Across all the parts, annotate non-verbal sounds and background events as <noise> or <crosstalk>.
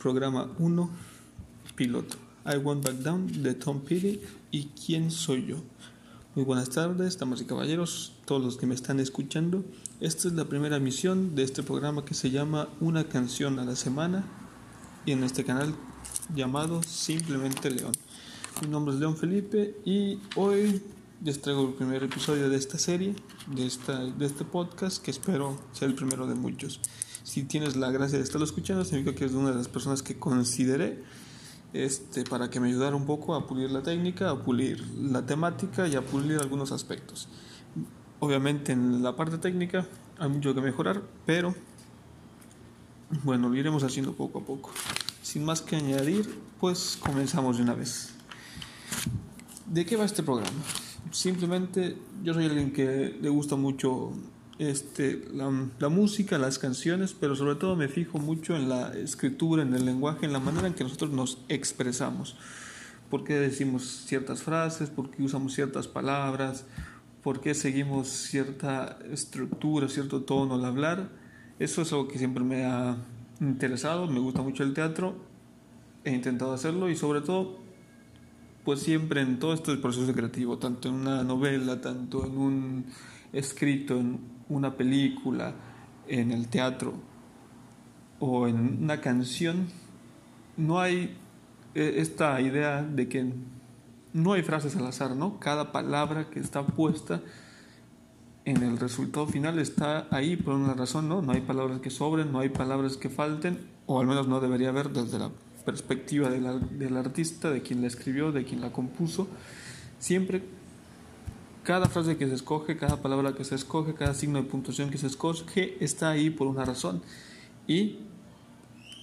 programa 1, piloto. I Won't Back Down de Tom Petty y ¿Quién soy yo? Muy buenas tardes, damas y caballeros, todos los que me están escuchando. Esta es la primera emisión de este programa que se llama Una canción a la semana y en este canal llamado Simplemente León. Mi nombre es León Felipe y hoy les traigo el primer episodio de esta serie, de, esta, de este podcast que espero sea el primero de muchos. Si tienes la gracia de estarlo escuchando, significa que es una de las personas que consideré este, para que me ayudara un poco a pulir la técnica, a pulir la temática y a pulir algunos aspectos. Obviamente en la parte técnica hay mucho que mejorar, pero bueno, lo iremos haciendo poco a poco. Sin más que añadir, pues comenzamos de una vez. ¿De qué va este programa? Simplemente yo soy alguien que le gusta mucho este, la, música, las canciones, pero sobre todo me fijo mucho en la escritura, en el lenguaje, en la manera en que nosotros nos expresamos. ¿Por qué decimos ciertas frases? ¿Por qué usamos ciertas palabras? ¿Por qué seguimos cierta estructura, cierto tono al hablar? Eso es algo que siempre me ha interesado, me gusta mucho el teatro, he intentado hacerlo y sobre todo, pues siempre en todo este proceso creativo, tanto en una novela, tanto en un escrito, en una película, en el teatro o en una canción, no hay eh, esta idea de que no hay frases al azar, ¿no? Cada palabra que está puesta en el resultado final está ahí por una razón, ¿no? No hay palabras que sobren, no hay palabras que falten, o al menos no debería haber desde la perspectiva del artista, de quien la escribió, de quien la compuso. Siempre cada frase que se escoge, cada palabra que se escoge, cada signo de puntuación que se escoge está ahí por una razón. Y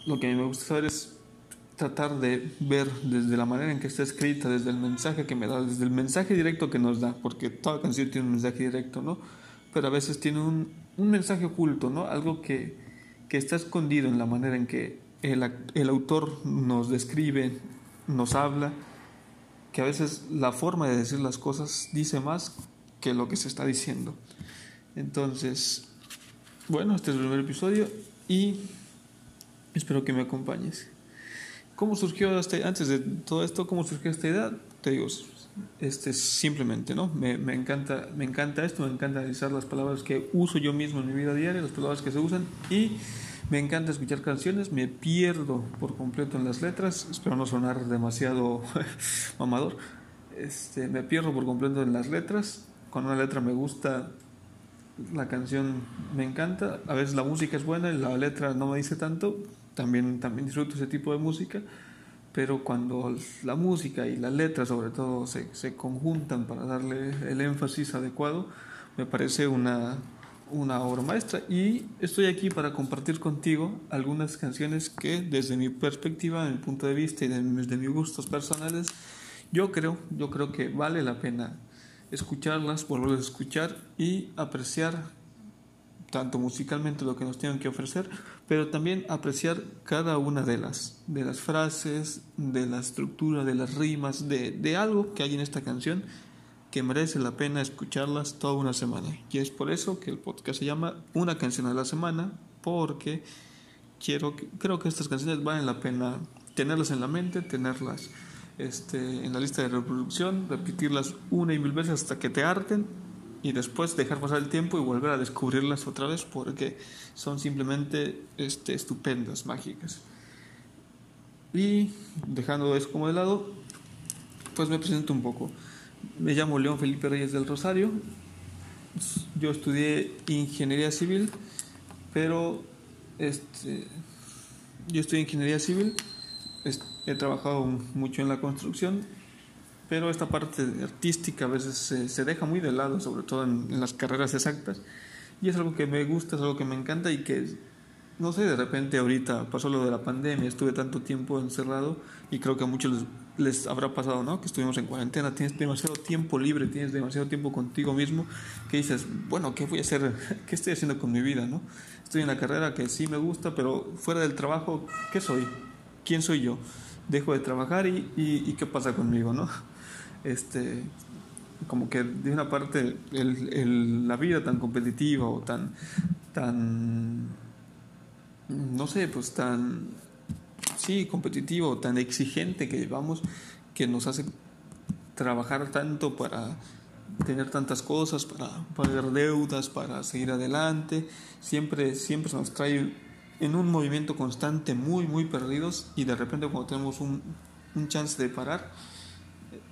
lo que a mí me gusta saber es tratar de ver desde la manera en que está escrita, desde el mensaje que me da, desde el mensaje directo que nos da, porque toda canción tiene un mensaje directo, ¿no? Pero a veces tiene un, un mensaje oculto, ¿no? Algo que, que, está escondido en la manera en que el, el autor nos describe, nos habla que a veces la forma de decir las cosas dice más que lo que se está diciendo. Entonces, bueno, este es el primer episodio y espero que me acompañes. ¿Cómo surgió esta, antes de todo esto, cómo surgió esta idea? Te digo, este, simplemente, ¿no? Me, me, encanta, me encanta esto, me encanta analizar las palabras que uso yo mismo en mi vida diaria, las palabras que se usan y me encanta escuchar canciones, me pierdo por completo en las letras, espero no sonar demasiado <laughs> mamador. Este, me pierdo por completo en las letras. Cuando una letra me gusta, la canción me encanta. A veces la música es buena y la letra no me dice tanto. También, también disfruto ese tipo de música. Pero cuando la música y la letra sobre todo se, se conjuntan para darle el énfasis adecuado, me parece una, una obra maestra. Y estoy aquí para compartir contigo algunas canciones que desde mi perspectiva, desde mi punto de vista y desde mis gustos personales, yo creo, yo creo que vale la pena escucharlas, volverlas a escuchar y apreciar tanto musicalmente lo que nos tienen que ofrecer, pero también apreciar cada una de las, de las frases, de la estructura, de las rimas, de, de algo que hay en esta canción que merece la pena escucharlas toda una semana. Y es por eso que el podcast se llama Una canción a la semana, porque quiero, creo que estas canciones valen la pena tenerlas en la mente, tenerlas este, en la lista de reproducción, repetirlas una y mil veces hasta que te harten y después dejar pasar el tiempo y volver a descubrirlas otra vez porque son simplemente este, estupendas, mágicas. Y dejando eso como de lado, pues me presento un poco. Me llamo León Felipe Reyes del Rosario. Yo estudié ingeniería civil, pero este, yo estudié ingeniería civil. He trabajado mucho en la construcción, pero esta parte artística a veces se, deja muy de lado, sobre todo en, en, las carreras exactas. Y es algo que me gusta, es algo que me encanta y que, no sé, de repente ahorita pasó lo de la pandemia, estuve tanto tiempo encerrado y creo que a muchos les les habrá pasado, ¿no? Que estuvimos en cuarentena, tienes demasiado tiempo libre, tienes demasiado tiempo contigo mismo, que dices, bueno, ¿qué voy a hacer? <laughs> ¿Qué estoy haciendo con mi vida, no? Estoy en la carrera que sí me gusta, pero fuera del trabajo, ¿qué soy? ¿Quién soy yo? Dejo de trabajar y, y, qué pasa conmigo, ¿no? Este, como que de una parte el, la vida tan competitiva o tan, tan, no sé, pues tan sí, competitivo, tan exigente que llevamos, que nos hace trabajar tanto para tener tantas cosas, para pagar deudas, para seguir adelante, siempre, siempre nos trae en un movimiento constante muy, muy perdidos y de repente cuando tenemos un, un chance de parar,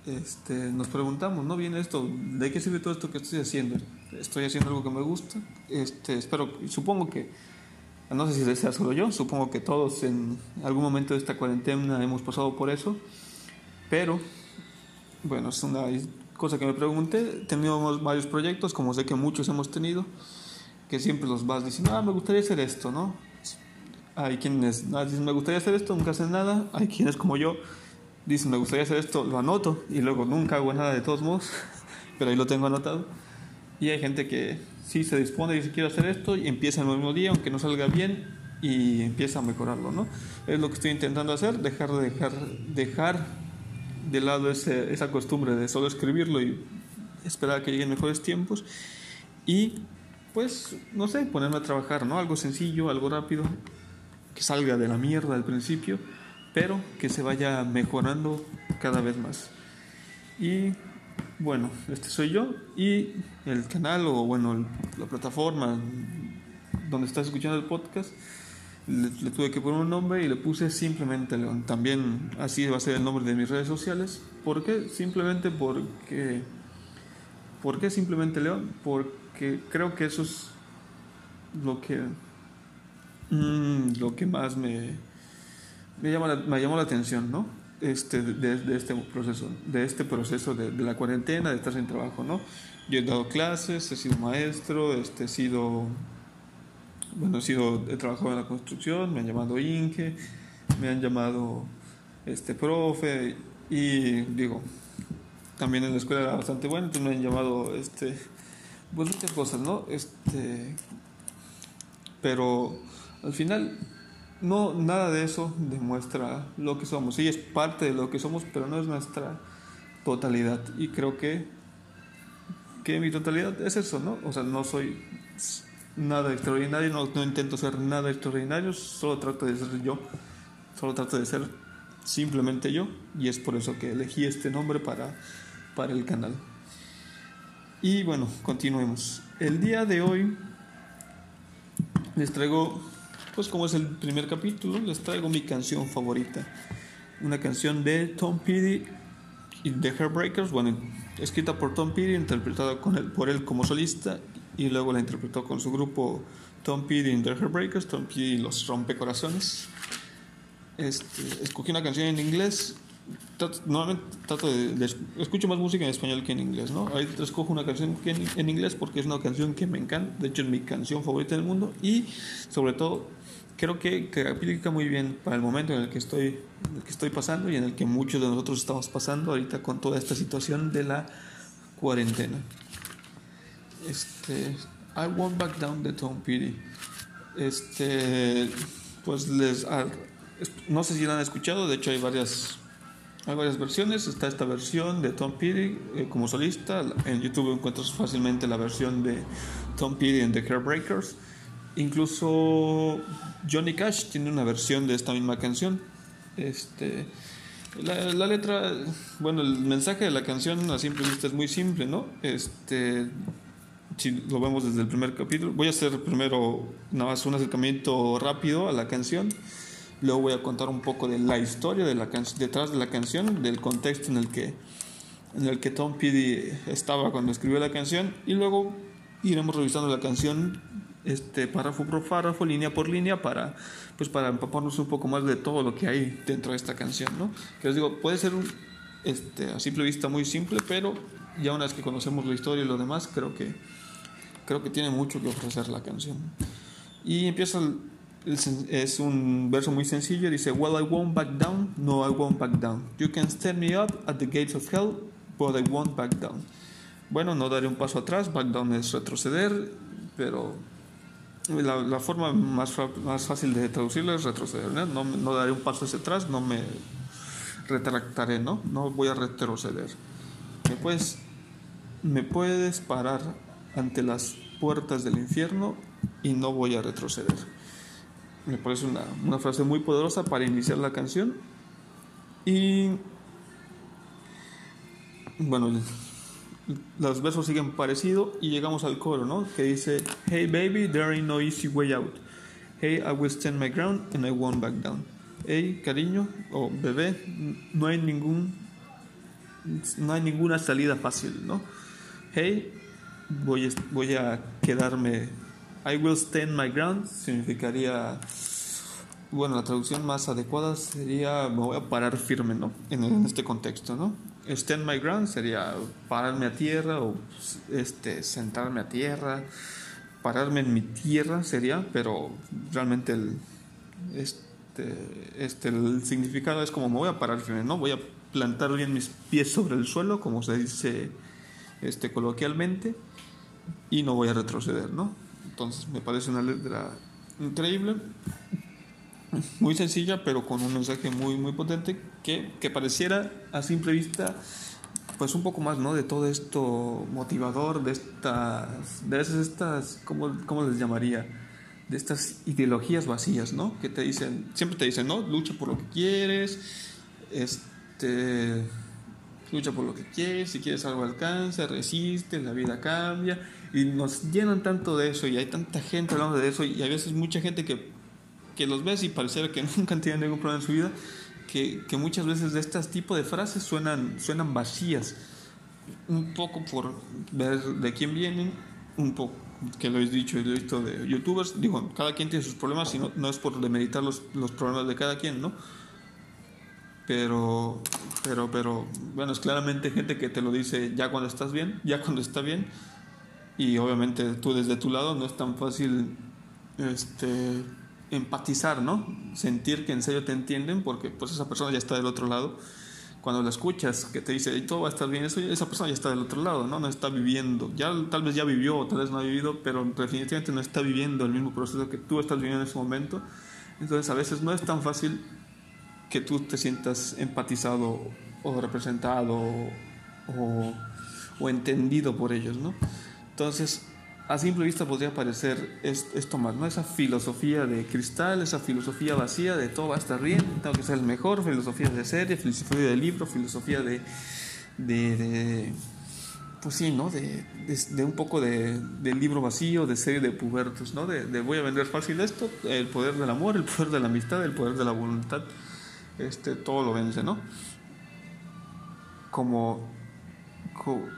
este, nos preguntamos, ¿no? Viene esto, ¿de qué sirve todo esto que estoy haciendo? Estoy haciendo algo que me gusta, este, espero, supongo que, no sé si sea solo yo, supongo que todos en algún momento de esta cuarentena hemos pasado por eso, pero, bueno, es una cosa que me pregunté, tenemos varios proyectos, como sé que muchos hemos tenido, que siempre los vas diciendo, ah, me gustaría hacer esto, ¿no? Hay quienes ah, dicen, me gustaría hacer esto, nunca hacen nada, hay quienes como yo, dicen, me gustaría hacer esto, lo anoto y luego nunca hago nada de todos modos, <laughs> pero ahí lo tengo anotado. Y hay gente que sí se dispone y dice, quiero hacer esto y empieza el mismo día, aunque no salga bien, y empieza a mejorarlo, ¿no? Es lo que estoy intentando hacer, dejar de dejar, dejar de lado ese, esa costumbre de solo escribirlo y esperar a que lleguen mejores tiempos y pues no sé, ponerme a trabajar, ¿no? Algo sencillo, algo rápido, que salga de la mierda al principio pero que se vaya mejorando cada vez más. Y bueno, este soy yo y el canal o bueno, la plataforma donde estás escuchando el podcast, le, tuve que poner un nombre y le puse simplemente León. También así va a ser el nombre de mis redes sociales. ¿Por qué? Simplemente porque... ¿Por qué simplemente León? Porque creo que eso es lo que... Mm, lo que más me me, llama me llamó la atención, ¿no? Este, de, este proceso, de este proceso de, la cuarentena, de estar sin trabajo, ¿no? Yo he dado clases, he sido maestro, este, he sido, bueno, he sido, he trabajado en la construcción, me han llamado Inge, me han llamado, este, profe, y digo, también en la escuela era bastante bueno, entonces me han llamado, este, pues muchas cosas, ¿no? Este, pero al final no, nada de eso demuestra lo que somos. Sí, es parte de lo que somos, pero no es nuestra totalidad. Y creo que, que mi totalidad es eso, ¿no? O sea, no soy nada extraordinario, no, intento ser nada extraordinario, solo trato de ser yo, solo trato de ser simplemente yo, y es por eso que elegí este nombre para, para el canal. Y bueno, continuemos. El día de hoy les traigo pues como es el primer capítulo, les traigo mi canción favorita. Una canción de Tom Petty y The Heartbreakers, bueno, escrita por Tom Petty, interpretada con él, por él como solista y luego la interpretó con su grupo Tom Petty y The Heartbreakers, Tom Petty y los Rompecorazones. Este, escogí una canción en inglés normalmente trato de, escucho más música en español que en inglés, ¿no? Ahorita escojo una canción que en, inglés porque es una canción que me encanta, de hecho es mi canción favorita del mundo y sobre todo creo que, que aplica muy bien para el momento en el que estoy en el que estoy pasando y en el que muchos de nosotros estamos pasando ahorita con toda esta situación de la cuarentena. Este, I Won't Back Down de Tom Petty. Este, pues les no sé si la han escuchado, de hecho hay varias hay varias versiones, está esta versión de Tom Petty eh, como solista, en YouTube encuentras fácilmente la versión de Tom Petty en The Breakers incluso Johnny Cash tiene una versión de esta misma canción. Este, la, la, letra, bueno, el mensaje de la canción a simple vista es muy simple, ¿no? Este, si lo vemos desde el primer capítulo, voy a hacer primero nada más un acercamiento rápido a la canción Luego voy a contar un poco de la historia detrás de la canción, del contexto en el que en el que Tom Petty estaba cuando escribió la canción y luego iremos revisando la canción este párrafo por párrafo, línea por línea para pues para empaparnos un poco más de todo lo que hay dentro de esta canción, ¿no? Que les digo, puede ser este, a simple vista muy simple, pero ya una vez que conocemos la historia y lo demás, creo que creo que tiene mucho que ofrecer la canción. Y empieza es un verso muy sencillo, dice, Well, I won't back down, no, I won't back down. You can stand me up at the gates of hell, but I won't back down. Bueno, no daré un paso atrás, back down es retroceder, pero la, forma más, más, fácil de traducirlo es retroceder, ¿no? ¿no? No, daré un paso hacia atrás, no me retractaré, ¿no? No voy a retroceder. Me puedes, me puedes parar ante las puertas del infierno y no voy a retroceder. Me parece una, una frase muy poderosa para iniciar la canción. Y bueno, los versos siguen parecido y llegamos al coro, ¿no? Que dice, Hey baby, there ain't no easy way out. Hey, I will stand my ground and I won't back down. Hey, cariño o bebé, no hay ningún no hay ninguna salida fácil, ¿no? Hey, voy, voy a quedarme. I will stand my ground significaría bueno, la traducción más adecuada sería me voy a parar firme, ¿no? En, este contexto, ¿no? stand my ground sería pararme a tierra o este, sentarme a tierra. Pararme en mi tierra sería, pero realmente el, este, este, el significado es como me voy a parar firme, ¿no? Voy a plantar bien mis pies sobre el suelo, como se dice este, coloquialmente, y no voy a retroceder, ¿no? Entonces me parece una letra increíble muy sencilla, pero con un mensaje muy, muy potente que, que pareciera a simple vista pues un poco más, ¿no? De todo esto motivador, de estas, de esas, estas, ¿cómo, ¿cómo, les llamaría? De estas ideologías vacías, ¿no? Que te dicen, siempre te dicen, ¿no? Lucha por lo que quieres, este, lucha por lo que quieres, si quieres algo alcanza, resiste, la vida cambia, y nos llenan tanto de eso, y hay tanta gente hablando de eso, y a veces mucha gente que que los ves y pareciera que <laughs> nunca han tenido ningún problema en su vida, que, que muchas veces de este tipo de frases suenan, suenan vacías, un poco por ver de quién vienen, un poco que lo he dicho y lo he visto de youtubers, digo, cada quien tiene sus problemas y no, no es por demeritar los, los problemas de cada quien, ¿no? Pero, pero, pero, bueno, es claramente gente que te lo dice ya cuando estás bien, ya cuando está bien, y obviamente tú desde tu lado no es tan fácil, este empatizar, ¿no? Sentir que en serio te entienden porque pues esa persona ya está del otro lado. Cuando la escuchas que te dice, todo va a estar bien, eso, esa persona ya está del otro lado, ¿no? No está viviendo. Ya tal vez ya vivió tal vez no ha vivido, pero definitivamente no está viviendo el mismo proceso que tú estás viviendo en ese momento. Entonces a veces no es tan fácil que tú te sientas empatizado o representado o, entendido por ellos, ¿no? Entonces a simple vista podría parecer esto más, ¿no? Esa filosofía de cristal, esa filosofía vacía de todo va a estar bien, tengo que ser el mejor, filosofía de serie, filosofía de libro, filosofía de, de, pues sí, ¿no? De, de, un poco de, libro vacío, de serie de pubertos, ¿no? De, voy a vender fácil esto, el poder del amor, el poder de la amistad, el poder de la voluntad, este, todo lo vence, ¿no? Como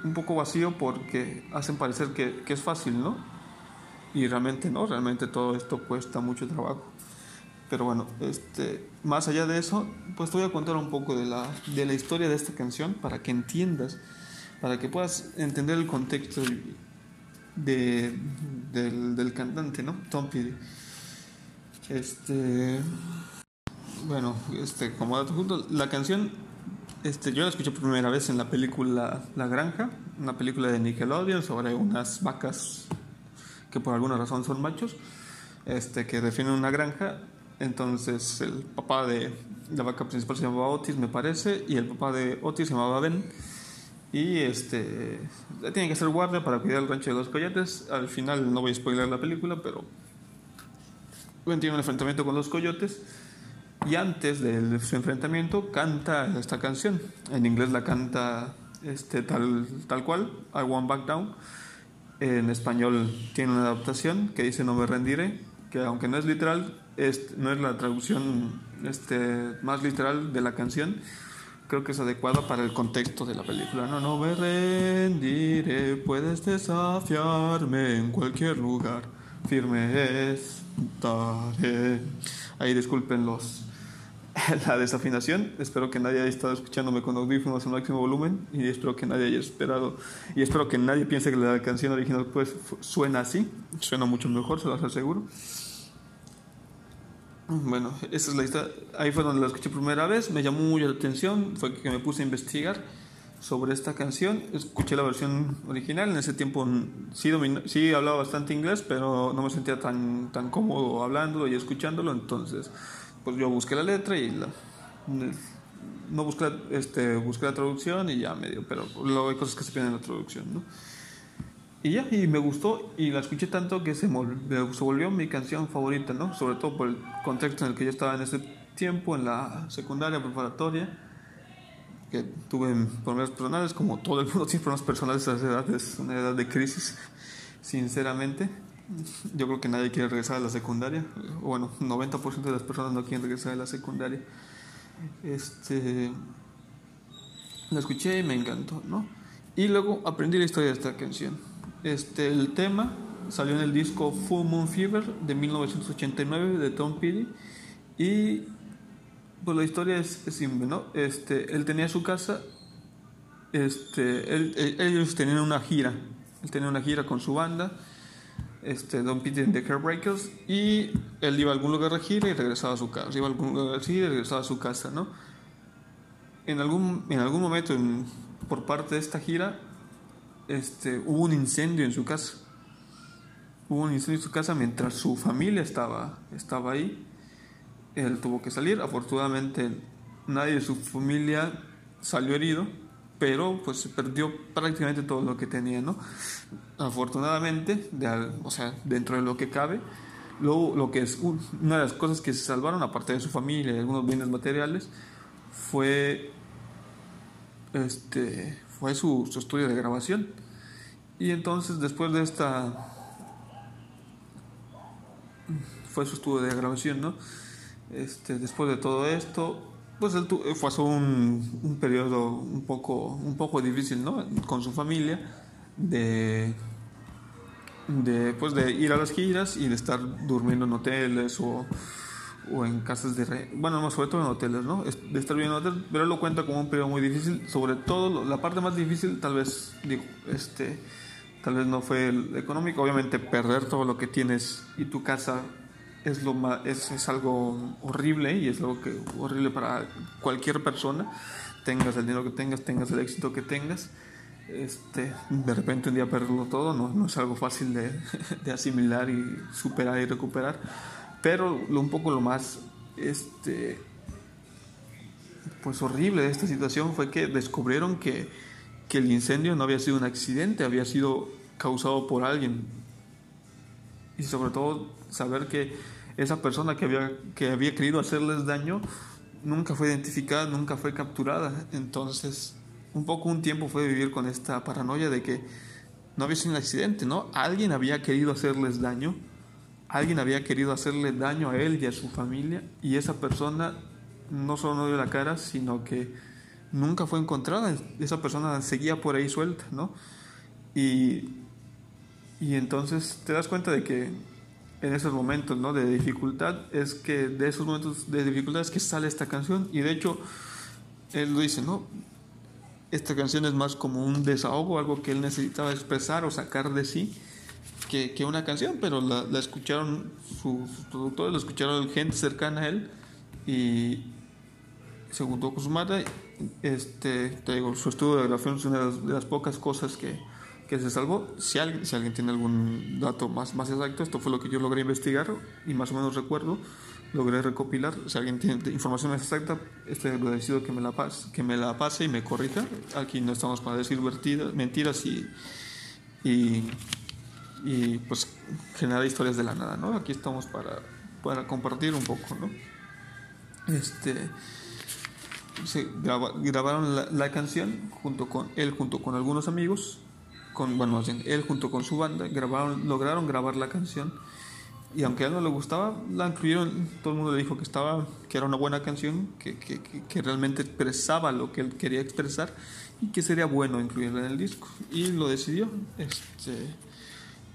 un poco vacío porque hacen parecer que, es fácil, ¿no? Y realmente no, realmente todo esto cuesta mucho trabajo. Pero bueno, este, más allá de eso, pues te voy a contar un poco de la, de la historia de esta canción para que entiendas, para que puedas entender el contexto de, del, del, cantante, ¿no? Tom Petty. Este, bueno, este, como dato junto, la canción este, yo la escuché por primera vez en la película La Granja, una película de Nickelodeon sobre unas vacas que por alguna razón son machos, este, que definen una granja. Entonces el papá de la vaca principal se llamaba Otis, me parece, y el papá de Otis se llamaba Ben. Y este, tiene que ser guardia para cuidar el rancho de los coyotes. Al final no voy a spoiler la película, pero tiene un enfrentamiento con los coyotes y antes de su enfrentamiento canta esta canción. En inglés la canta este, tal, tal cual, I Won't Back Down. En español tiene una adaptación que dice No me rendiré, que aunque no es literal, es, no es la traducción este, más literal de la canción, creo que es adecuada para el contexto de la película. No, no me rendiré, puedes desafiarme en cualquier lugar, firme estaré. Ahí disculpen los <laughs> la desafinación. Espero que nadie haya estado escuchándome con audífonos en máximo volumen y espero que nadie haya esperado y espero que nadie piense que la canción original pues suena así. Suena mucho mejor, se lo aseguro. Bueno, esa es la historia. Ahí fue donde la escuché primera vez, me llamó mucho la atención, fue que me puse a investigar sobre esta canción. Escuché la versión original, en ese tiempo sí, sí hablaba bastante inglés, pero no me sentía tan, tan cómodo hablando y escuchándolo, entonces pues yo busqué la letra y la, no busqué, este, busqué la traducción y ya medio, pero luego hay cosas que se piden en la traducción, ¿no? y ya, y me gustó y la escuché tanto que se, se volvió mi canción favorita, ¿no? Sobre todo por el contexto en el que yo estaba en ese tiempo, en la secundaria preparatoria, que tuve problemas personales, como todo el mundo tiene problemas personales a esa edad, es una edad de crisis, sinceramente. Yo creo que nadie quiere regresar a la secundaria, bueno, 90% de las personas no quieren regresar a la secundaria. Este, la escuché y me encantó, ¿no? Y luego aprendí la historia de esta canción. Este, el tema salió en el disco Full Moon Fever de 1989 de Tom Petty y pues la historia es, simple, ¿no? Este, él tenía su casa, este, ellos tenían una gira, él tenía una gira con su banda, este, Don Petty and the y él iba a algún lugar de gira y regresaba a su casa, iba a algún lugar de gira y regresaba a su casa, ¿no? En algún, en algún momento por parte de esta gira este, hubo un incendio en su casa. Hubo un incendio en su casa mientras su familia estaba, estaba ahí. Él tuvo que salir. Afortunadamente nadie de su familia salió herido, pero pues se perdió prácticamente todo lo que tenía, ¿no? Afortunadamente, o sea, dentro de lo que cabe, lo, lo que es una de las cosas que se salvaron, aparte de su familia y algunos bienes materiales, fue este fue su, estudio de grabación. Y entonces después de esta... Fue su estudio de grabación, ¿no? Este, después de todo esto, pues él pasó un, un periodo un poco, un poco difícil, ¿no? Con su familia, de, de, pues de ir a las giras y de estar durmiendo en hoteles o o en casas de re... bueno sobre todo en hoteles no de estar bien en hoteles pero él lo cuenta como un periodo muy difícil sobre todo la parte más difícil tal vez digo este tal vez no fue el económico obviamente perder todo lo que tienes y tu casa es lo más es, es algo horrible y es algo que horrible para cualquier persona tengas el dinero que tengas tengas el éxito que tengas este, de repente un día perderlo todo no, no es algo fácil de, <laughs> de asimilar y superar y recuperar pero un poco lo más este, pues horrible de esta situación fue que descubrieron que, que el incendio no había sido un accidente, había sido causado por alguien. Y sobre todo saber que esa persona que había, que había querido hacerles daño nunca fue identificada, nunca fue capturada. Entonces, un poco un tiempo fue vivir con esta paranoia de que no había sido un accidente, ¿no? Alguien había querido hacerles daño alguien había querido hacerle daño a él y a su familia y esa persona no solo no dio la cara, sino que nunca fue encontrada. Esa persona seguía por ahí suelta, ¿no? Y, y entonces te das cuenta de que en esos momentos ¿no? de dificultad es que de esos momentos de dificultad es que sale esta canción y de hecho él lo dice, ¿no? Esta canción es más como un desahogo, algo que él necesitaba expresar o sacar de sí que, que una canción, pero la, la escucharon sus, productores, la escucharon gente cercana a él y se juntó con su madre. Este, te digo, su estudio de grabación es una de las, pocas cosas que, que, se salvó. Si alguien, si alguien tiene algún dato más, más exacto, esto fue lo que yo logré investigar y más o menos recuerdo, logré recopilar. Si alguien tiene información más exacta, estoy agradecido que me la pase, que me la pase y me corrija. Aquí no estamos para decir mentiras y, y pues generar historias de la nada, ¿no? Aquí estamos para, para compartir un poco, ¿no? Este, grabaron la, canción junto con él, junto con algunos amigos, con, bueno, él junto con su banda, grabaron, lograron grabar la canción y aunque a él no le gustaba, la incluyeron, todo el mundo le dijo que estaba, que era una buena canción, que, que, que realmente expresaba lo que él quería expresar y que sería bueno incluirla en el disco y lo decidió. Este,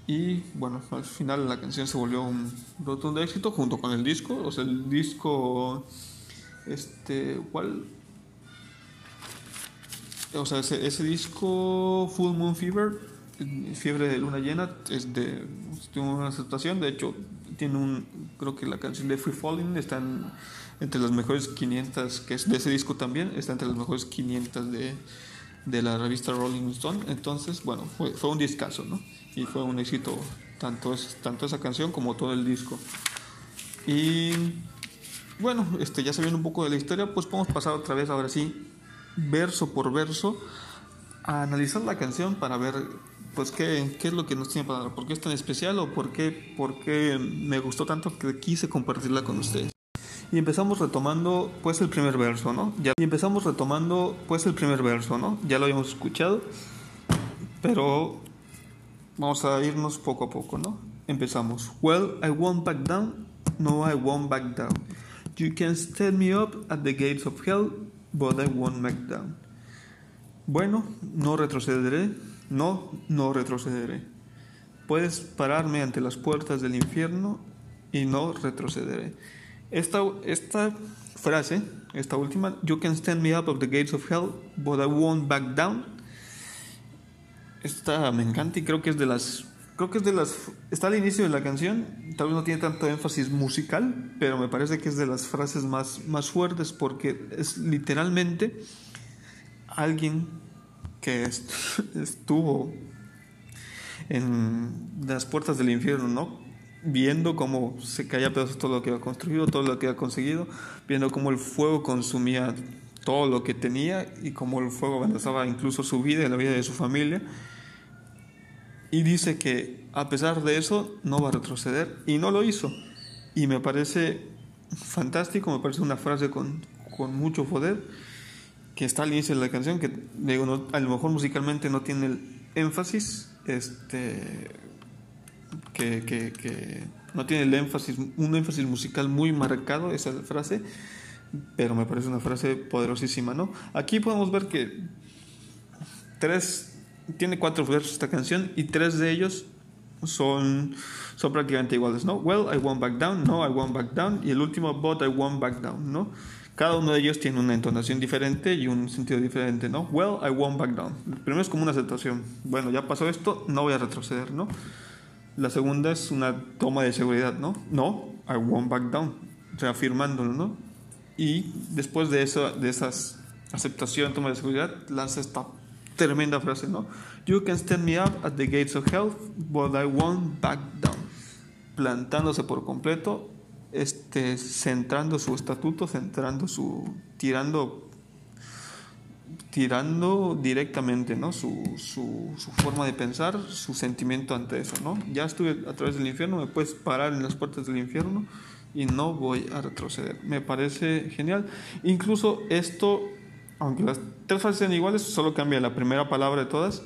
y bueno, al final la canción se volvió un rotundo éxito junto con el disco. O sea, el disco. Este. ¿Cuál? O sea, ese, disco, Full Moon Fever, Fiebre de Luna Llena, es de. Tiene una aceptación. De hecho, tiene un. Creo que la canción de Free Falling está entre las mejores 500, que es de ese disco también, está entre las mejores 500 de, de la revista Rolling Stone. Entonces, bueno, fue, fue un discazo, ¿no? y fue un éxito tanto, es, tanto esa canción como todo el disco. Y bueno, este, ya sabiendo un poco de la historia, pues podemos pasar otra vez, ahora sí, verso por verso, analizar la canción para ver pues ¿qué, qué es lo que nos tiene para dar, por qué es tan especial o por qué, por qué me gustó tanto que quise compartirla con ustedes. Y empezamos retomando pues el primer verso, ¿no? Ya, y empezamos retomando pues el primer verso, ¿no? Ya lo habíamos escuchado, pero vamos a irnos poco a poco, ¿no? Empezamos. Well, I won't back down. No, I won't back down. You can stand me up at the gates of hell, but I won't back down. Bueno, no retrocederé. No, no retrocederé. Puedes pararme ante las puertas del infierno y no retrocederé. Esta, esta frase, esta última, You can stand me up at the gates of hell, but I won't back down. Esta me encanta y creo que es de las creo que es de las está al inicio de la canción tal vez no tiene tanto énfasis musical pero me parece que es de las frases más más fuertes porque es literalmente alguien que <laughs> estuvo en las puertas del infierno no viendo cómo se caía pedazos todo lo que había construido todo lo que había conseguido viendo cómo el fuego consumía todo lo que tenía y cómo el fuego amenazaba incluso su vida y la vida de su familia y dice que a pesar de eso no va a retroceder y no lo hizo. Y me parece fantástico, me parece una frase con, con mucho poder que está al inicio de la canción, que digo, a lo mejor musicalmente no tiene el énfasis, este, que, que, que, no tiene el énfasis, un énfasis musical muy marcado, esa frase, pero me parece una frase poderosísima, ¿no? Aquí podemos ver que tres tiene cuatro versos esta canción y tres de ellos son, son prácticamente iguales, ¿no? Well, I won't back down, no, I won't back down y el último, but I won't back down, ¿no? Cada uno de ellos tiene una entonación diferente y un sentido diferente, ¿no? Well, I won't back down. El primero es como una aceptación. Bueno, ya pasó esto, no voy a retroceder, ¿no? La segunda es una toma de seguridad, ¿no? No, I won't back down. Reafirmándolo, ¿no? Y después de eso, de esas aceptación, toma de seguridad, lanza esta Tremenda frase, ¿no? You can stand me up at the gates of hell, but I won't back down. Plantándose por completo, este, centrando su estatuto, centrando su. tirando. tirando directamente, ¿no? Su, su, su forma de pensar, su sentimiento ante eso, ¿no? Ya estuve a través del infierno, me puedes parar en las puertas del infierno y no voy a retroceder. Me parece genial. Incluso esto aunque las tres frases sean iguales, solo cambia la primera palabra de todas.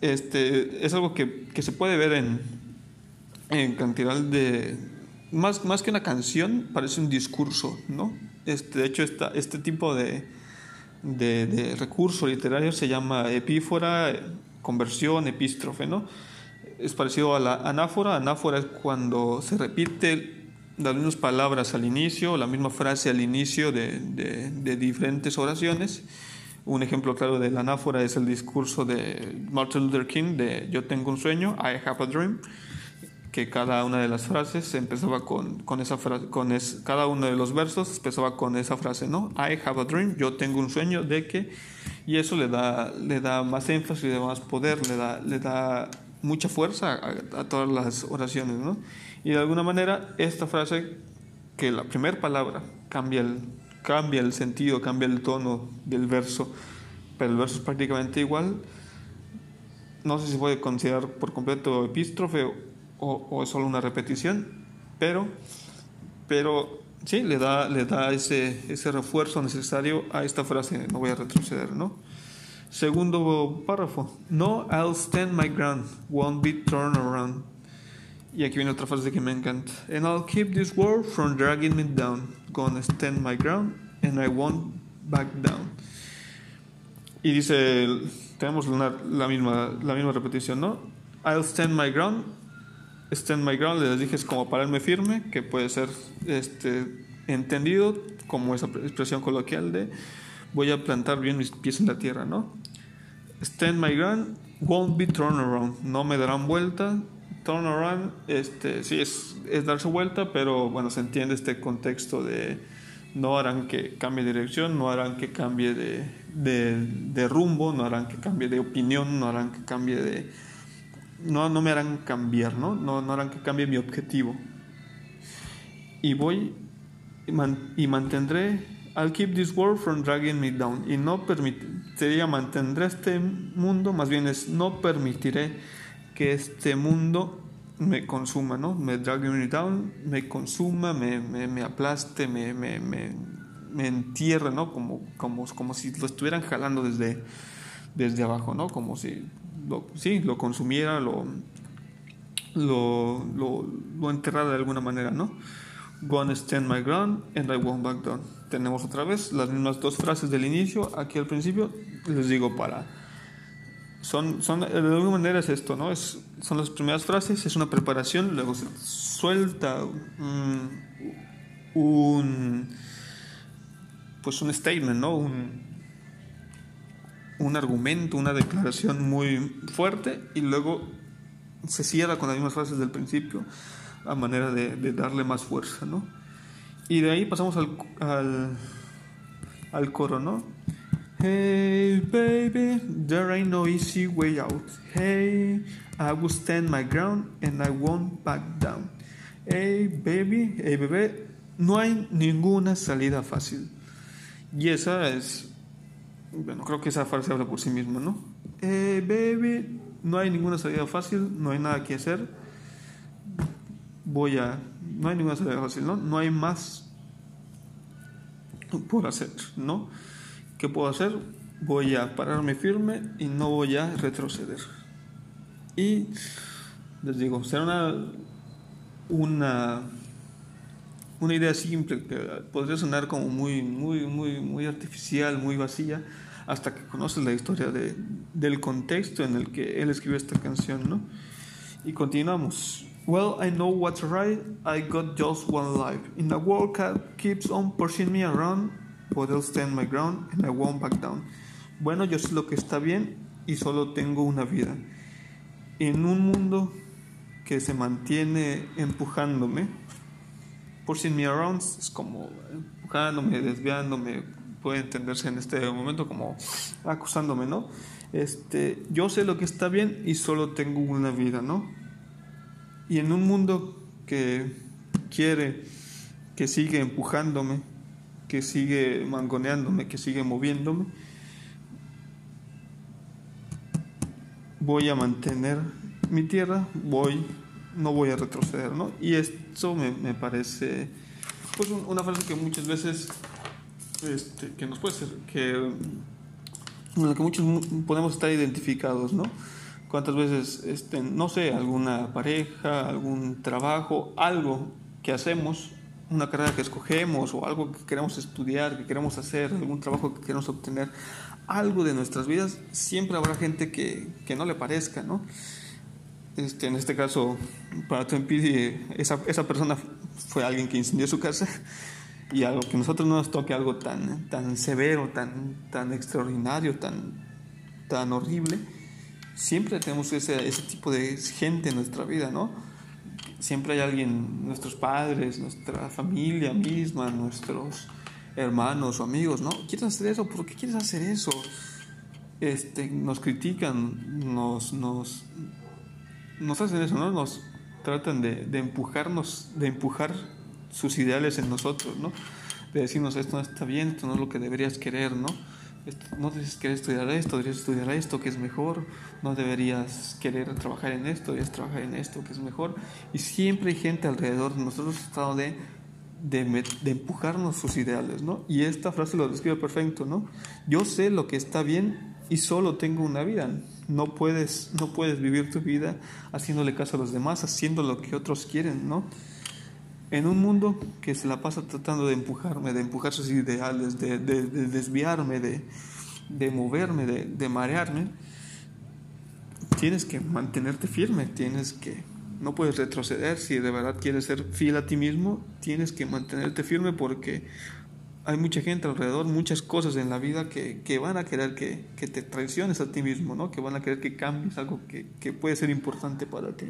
Este, es algo que, que se puede ver en, en cantidad de... Más, más que una canción, parece un discurso, ¿no? Este, de hecho, esta, este tipo de, de, de recurso literario se llama epífora, conversión, epístrofe, ¿no? Es parecido a la anáfora. Anáfora es cuando se repite las mismas palabras al inicio, la misma frase al inicio de, de, diferentes oraciones. Un ejemplo claro de la anáfora es el discurso de Martin Luther King de Yo tengo un sueño, I have a dream, que cada una de las frases empezaba con, con esa frase, con es, cada uno de los versos empezaba con esa frase, ¿no? I have a dream, yo tengo un sueño de que, y eso le da, le da más énfasis, le da más poder, le da, le da mucha fuerza a, a todas las oraciones, ¿no? Y de alguna manera esta frase, que la primera palabra cambia el, cambia el sentido, cambia el tono del verso, pero el verso es prácticamente igual, no sé si puede considerar por completo epístrofe o, o es solo una repetición, pero, pero sí, le da, le da ese, ese refuerzo necesario a esta frase, no voy a retroceder, ¿no? Segundo párrafo, no, I'll stand my ground, won't be turned around. Y aquí viene otra frase que me encanta. And I'll keep this world from dragging me down. Gonna stand my ground and I won't back down. Y dice, tenemos la, misma, la misma repetición, ¿no? I'll stand my ground. Stand my ground, les dije, es como pararme firme, que puede ser este, entendido como esa expresión coloquial de voy a plantar bien mis pies en la tierra, ¿no? Stand my ground, won't be thrown around. No me darán vuelta, turnaround, este, sí, es, es darse vuelta, pero bueno, se entiende este contexto de no harán que cambie de dirección, no harán que cambie de, de, de, rumbo, no harán que cambie de opinión, no harán que cambie de... No, no me harán cambiar, ¿no? ¿no? No harán que cambie mi objetivo. Y voy y, mantendré I'll keep this world from dragging me down. Y no permitiría, mantendré este mundo, más bien es no permitiré que este mundo me consuma, ¿no? Me dragging me down, me consuma, me, me, me aplaste, me, me, me, entierre, ¿no? Como, como, como si lo estuvieran jalando desde, desde abajo, ¿no? Como si, lo, sí, lo consumiera, lo, lo, lo, lo enterrara de alguna manera, ¿no? Gonna stand my ground and I won't back down. Tenemos otra vez las mismas dos frases del inicio. Aquí al principio les digo para. Son, son, de alguna manera es esto, ¿no? Es, son las primeras frases, es una preparación, luego se suelta un, pues un statement, ¿no? Un, un argumento, una declaración muy fuerte y luego se cierra con las mismas frases del principio a manera de, de darle más fuerza, ¿no? Y de ahí pasamos al, al, al coro, ¿no? Hey baby, there ain't no easy way out. Hey, I will stand my ground and I won't back down. Hey baby, hey bebé, no hay ninguna salida fácil. Y esa es, bueno, creo que esa frase habla por sí misma, ¿no? Hey baby, no hay ninguna salida fácil, no hay nada que hacer. Voy a, no hay ninguna salida fácil, ¿no? No hay más por hacer, ¿no? ¿Qué puedo hacer? Voy a pararme firme y no voy a retroceder. Y les digo, será una, una, una idea simple que podría sonar como muy, muy, muy, muy artificial, muy vacía, hasta que conoces la historia de, del contexto en el que él escribió esta canción, ¿no? Y continuamos. Well, I know what's right. I got just one life. In a world that keeps on pushing me around, but I'll stand my ground and I won't back down. Bueno, yo sé lo que está bien y solo tengo una vida. En un mundo que se mantiene empujándome, pushing me around es como empujándome, desviándome, puede entenderse en este momento como acusándome, ¿no? Este, yo sé lo que está bien y solo tengo una vida, ¿no? Y en un mundo que quiere, que sigue empujándome, que sigue mangoneándome, que sigue moviéndome, voy a mantener mi tierra, voy, no voy a retroceder, ¿no? Y esto me, me parece, pues, una frase que muchas veces, este, que nos puede ser, que, que muchos podemos estar identificados, ¿no? Cuántas veces, este, no sé, alguna pareja, algún trabajo, algo que hacemos, una carrera que escogemos o algo que queremos estudiar, que queremos hacer, algún trabajo que queremos obtener, algo de nuestras vidas, siempre habrá gente que, que no le parezca, ¿no? Este, en este caso, para Tempidi, esa, esa persona fue alguien que incendió su casa y algo que a nosotros no nos toque algo tan, tan severo, tan, tan extraordinario, tan, tan horrible, siempre tenemos ese, ese tipo de gente en nuestra vida, ¿no? Siempre hay alguien, nuestros padres, nuestra familia misma, nuestros hermanos o amigos, ¿no? ¿Quieres hacer eso? ¿Por qué quieres hacer eso? Este, nos critican, nos, nos, nos hacen eso, ¿no? Nos tratan de, de empujarnos, de empujar sus ideales en nosotros, ¿no? De decirnos esto no está bien, esto no es lo que deberías querer, ¿no? No deberías querer estudiar esto, deberías estudiar esto que es mejor, no deberías querer trabajar en esto, deberías trabajar en esto que es mejor. Y siempre hay gente alrededor de nosotros tratando de, de, empujarnos sus ideales, ¿no? Y esta frase lo describe perfecto, ¿no? Yo sé lo que está bien y solo tengo una vida. No puedes, no puedes vivir tu vida haciéndole caso a los demás, haciendo lo que otros quieren, ¿no? En un mundo que se la pasa tratando de empujarme, de empujar sus ideales, de, de, de desviarme, de, de moverme, de, marearme, tienes que mantenerte firme, tienes que, no puedes retroceder, si de verdad quieres ser fiel a ti mismo, tienes que mantenerte firme porque hay mucha gente alrededor, muchas cosas en la vida que, que van a querer que, que, te traiciones a ti mismo, ¿no? que van a querer que cambies algo que, que puede ser importante para ti.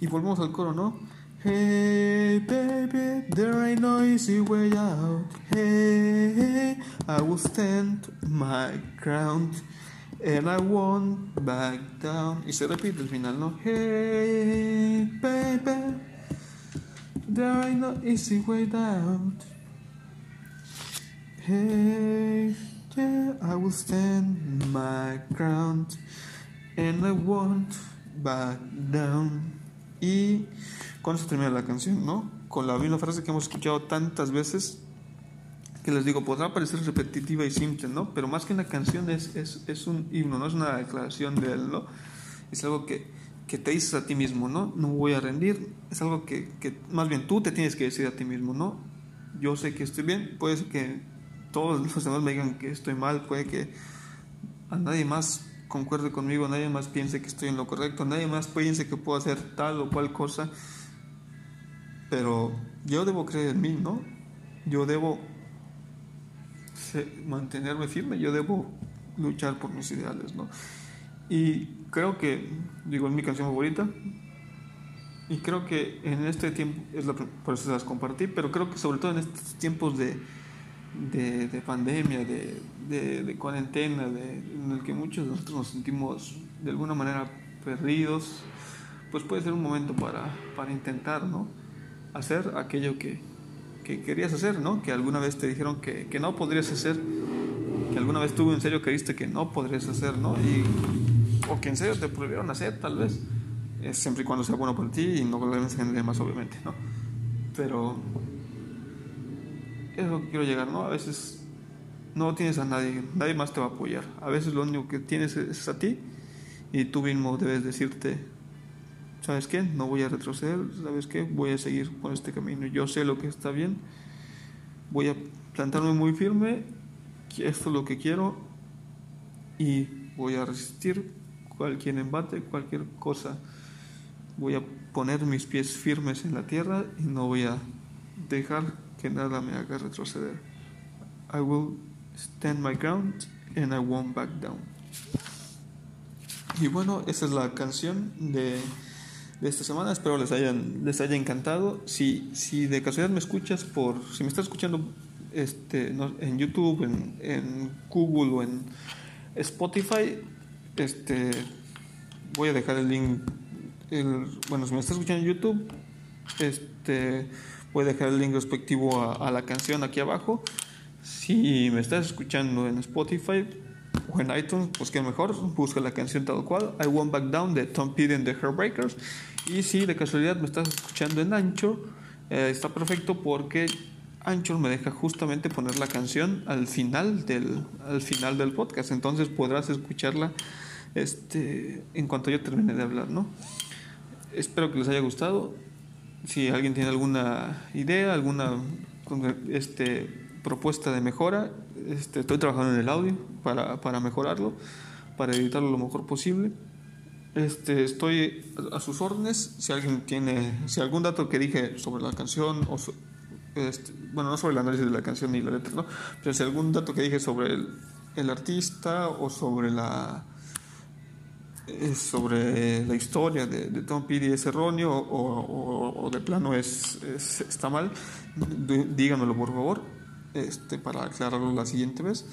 Y volvemos al coro, ¿no? Hey, baby, there ain't no easy way out. Hey, I will stand my ground and I won't back down. Y se repite el final, ¿no? Hey, baby, there ain't no easy way out. Hey, yeah, I will stand my ground and I won't back down. Y con eso termina la canción, ¿no? Con la misma frase que hemos escuchado tantas veces, que les digo, podrá parecer repetitiva y simple, ¿no? Pero más que una canción es, es, es un himno, no es una declaración de él, ¿no? Es algo que, que te dices a ti mismo, ¿no? No voy a rendir, es algo que, que más bien tú te tienes que decir a ti mismo, ¿no? Yo sé que estoy bien, puede ser que todos <laughs> los demás me digan que estoy mal, puede que a nadie más concuerde conmigo, nadie más piense que estoy en lo correcto, nadie más piense que puedo hacer tal o cual cosa, pero yo debo creer en mí, ¿no? Yo debo mantenerme firme, yo debo luchar por mis ideales, ¿no? Y creo que, digo, es mi canción favorita, y creo que en este tiempo, es la, por eso las compartí, pero creo que sobre todo en estos tiempos de, de, de pandemia, de, de, de cuarentena, en el que muchos de nosotros nos sentimos de alguna manera perdidos, pues puede ser un momento para, para intentar, ¿no? Hacer aquello que, que, querías hacer, ¿no? Que alguna vez te dijeron que, que, no podrías hacer, que alguna vez tú en serio creíste que no podrías hacer, ¿no? Y, o que en serio te prohibieron hacer, tal vez, siempre y cuando sea bueno para ti y no lo debes más, obviamente, ¿no? Pero es lo que quiero llegar, ¿no? A veces no tienes a nadie, nadie más te va a apoyar. A veces lo único que tienes es a ti y tú mismo debes decirte, ¿sabes qué? No voy a retroceder, ¿sabes qué? Voy a seguir por este camino. Yo sé lo que está bien, voy a plantarme muy firme, esto es lo que quiero y voy a resistir cualquier embate, cualquier cosa. Voy a poner mis pies firmes en la tierra y no voy a dejar que nada me haga retroceder. I will stand my ground and I won't back down. Y bueno, esa es la canción de, de esta semana. Espero les, hayan, les haya encantado. Si, si de casualidad me escuchas por, si me estás escuchando este, en YouTube, en, en Google o en Spotify, este, voy a dejar el link. El, bueno, si me estás escuchando en YouTube, este Voy a dejar el link respectivo a, la canción aquí abajo. Si me estás escuchando en Spotify o en iTunes, pues que mejor, busca la canción tal cual, I Won't Back Down de Tom Petty and the Heartbreakers. Y si de casualidad me estás escuchando en Anchor, eh, está perfecto porque Anchor me deja justamente poner la canción al final del, al final del podcast. Entonces podrás escucharla este, en cuanto yo termine de hablar, ¿no? Espero que les haya gustado si alguien tiene alguna idea, alguna este, propuesta de mejora, este, estoy trabajando en el audio para, para, mejorarlo, para editarlo lo mejor posible. Este, estoy a sus órdenes. Si alguien tiene, si algún dato que dije sobre la canción, o este, bueno, no sobre el análisis de la canción ni la letra, ¿no? pero si algún dato que dije sobre el, el artista o sobre la sobre la historia de, Tom Petty es erróneo o, de plano es, está mal, díganmelo por favor este, para aclararlo la siguiente vez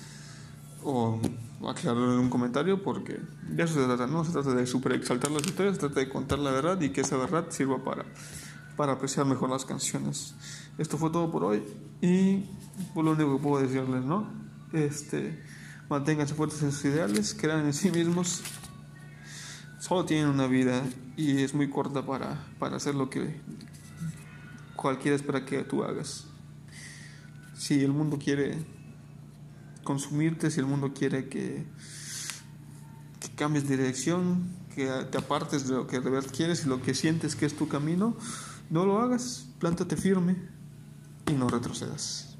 o aclararlo en un comentario porque de eso se trata, no se trata de super exaltar las historias, se trata de contar la verdad y que esa verdad sirva para, para apreciar mejor las canciones. Esto fue todo por hoy y por lo único que puedo decirles, ¿no? Este, manténganse fuertes en sus ideales, crean en sí mismos solo tienen una vida y es muy corta para, para hacer lo que cualquiera espera que tú hagas. Si el mundo quiere consumirte, si el mundo quiere que, cambies de dirección, que te apartes de lo que de verdad quieres y lo que sientes que es tu camino, no lo hagas, plántate firme y no retrocedas.